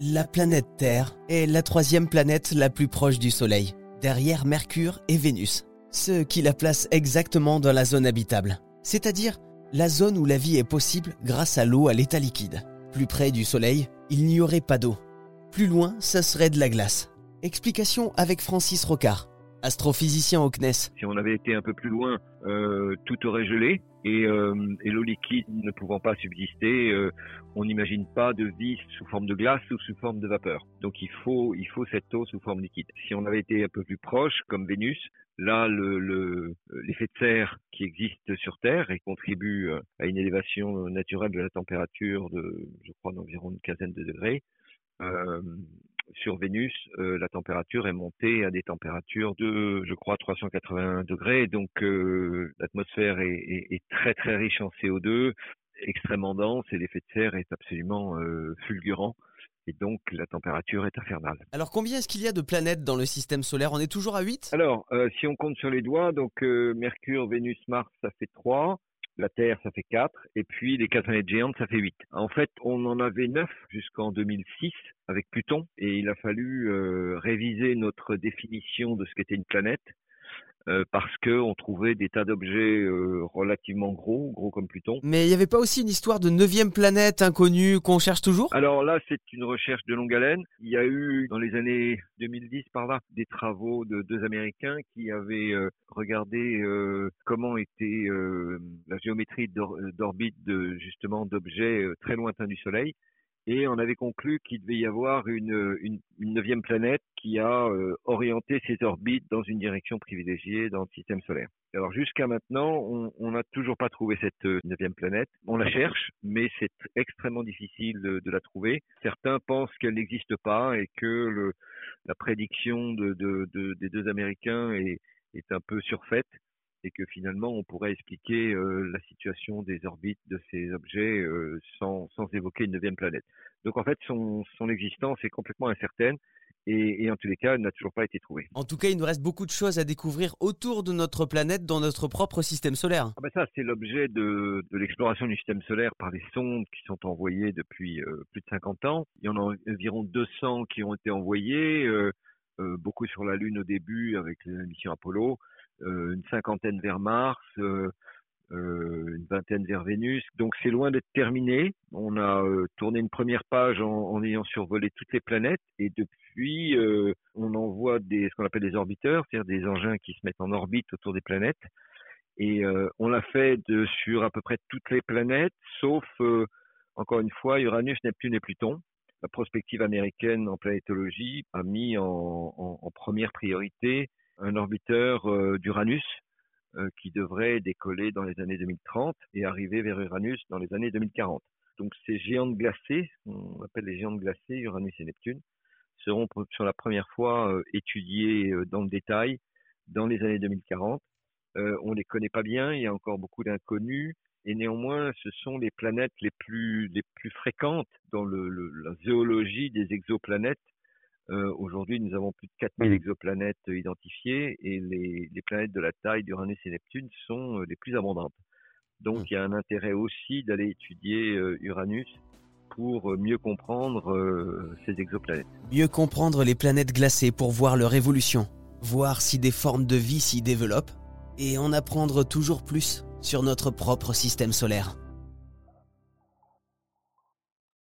La planète Terre est la troisième planète la plus proche du Soleil, derrière Mercure et Vénus, ce qui la place exactement dans la zone habitable, c'est-à-dire la zone où la vie est possible grâce à l'eau à l'état liquide. Plus près du Soleil, il n'y aurait pas d'eau. Plus loin, ça serait de la glace. Explication avec Francis Rocard, astrophysicien au CNES. Si on avait été un peu plus loin, euh, tout aurait gelé et, l'eau liquide ne pouvant pas subsister, euh, on n'imagine pas de vie sous forme de glace ou sous forme de vapeur. Donc il faut, cette eau sous forme liquide. Si on avait été un peu plus proche, comme Vénus, là le, le, l'effet de serre qui existe sur Terre et contribue euh, à une élévation naturelle de la température de, je crois, d'environ une quinzaine de degrés. Sur Vénus, euh, la température est montée à des températures de, je crois, 381 degrés. Donc euh, l'atmosphère est, est, est, très très riche en CO2, extrêmement dense, et l'effet de serre est absolument euh, fulgurant. Et donc la température est infernale. Alors combien est-ce qu'il y a de planètes dans le système solaire? On est toujours à 8 Alors, si on compte sur les doigts, donc Mercure, Vénus, Mars, ça fait 3 la Terre, ça fait 4, et puis les quatre planètes géantes, ça fait 8. En fait, on en avait 9 jusqu'en 2006 avec Pluton, et il a fallu euh, réviser notre définition de ce qu'était une planète, euh, parce qu'on trouvait des tas d'objets euh, relativement gros, gros comme Pluton. Mais il n'y avait pas aussi une histoire de neuvième planète inconnue qu'on cherche toujours? Alors là, c'est une recherche de longue haleine. Il y a eu, dans les années 2010 par là, des travaux de deux Américains qui avaient euh, regardé comment était la géométrie d'orbite de justement d'objets très lointains du Soleil et on avait conclu qu'il devait y avoir une, une, une, neuvième planète qui a euh, orienté ses orbites dans une direction privilégiée dans le système solaire. Alors jusqu'à maintenant, on n'a toujours pas trouvé cette euh, neuvième planète. On la cherche, mais c'est extrêmement difficile de, de, la trouver. Certains pensent qu'elle n'existe pas et que le, la prédiction de, de, des deux Américains est, est un peu surfaite et que finalement on pourrait expliquer euh, la situation des orbites de ces objets euh, sans, sans, évoquer une neuvième planète. Donc en fait son, son existence est complètement incertaine et, et en tous les cas elle n'a toujours pas été trouvée. En tout cas il nous reste beaucoup de choses à découvrir autour de notre planète dans notre propre système solaire. Ah ben ça c'est l'objet de, de l'exploration du système solaire par des sondes qui sont envoyées depuis euh, plus de 50 ans. Il y en a environ 200 qui ont été envoyées, beaucoup sur la Lune au début avec la mission Apollo une cinquantaine vers Mars, euh, euh, une vingtaine vers Vénus. Donc c'est loin d'être terminé. On a tourné une première page en, ayant survolé toutes les planètes et depuis on envoie ce qu'on appelle des orbiteurs, c'est-à-dire des engins qui se mettent en orbite autour des planètes. Et on l'a fait sur à peu près toutes les planètes, sauf encore une fois Uranus, Neptune et Pluton la prospective américaine en planétologie a mis en première priorité un orbiteur euh, d'Uranus euh, qui devrait décoller dans les années 2030 et arriver vers Uranus dans les années 2040. Donc ces géantes glacées, on appelle les géantes glacées, Uranus et Neptune, seront pour la première fois euh, étudiées dans le détail dans les années 2040. Euh, on les connaît pas bien, il y a encore beaucoup d'inconnus, et néanmoins, ce sont les planètes les plus les plus fréquentes dans la zoologie des exoplanètes euh, Aujourd'hui, nous avons plus de 4000 exoplanètes identifiées et les, les planètes de la taille d'Uranus et Neptune sont euh, les plus abondantes. Donc, mmh. il y a un intérêt aussi d'aller étudier euh, Uranus pour mieux comprendre euh, ces exoplanètes. Mieux comprendre les planètes glacées pour voir leur évolution, voir si des formes de vie s'y développent et en apprendre toujours plus sur notre propre système solaire.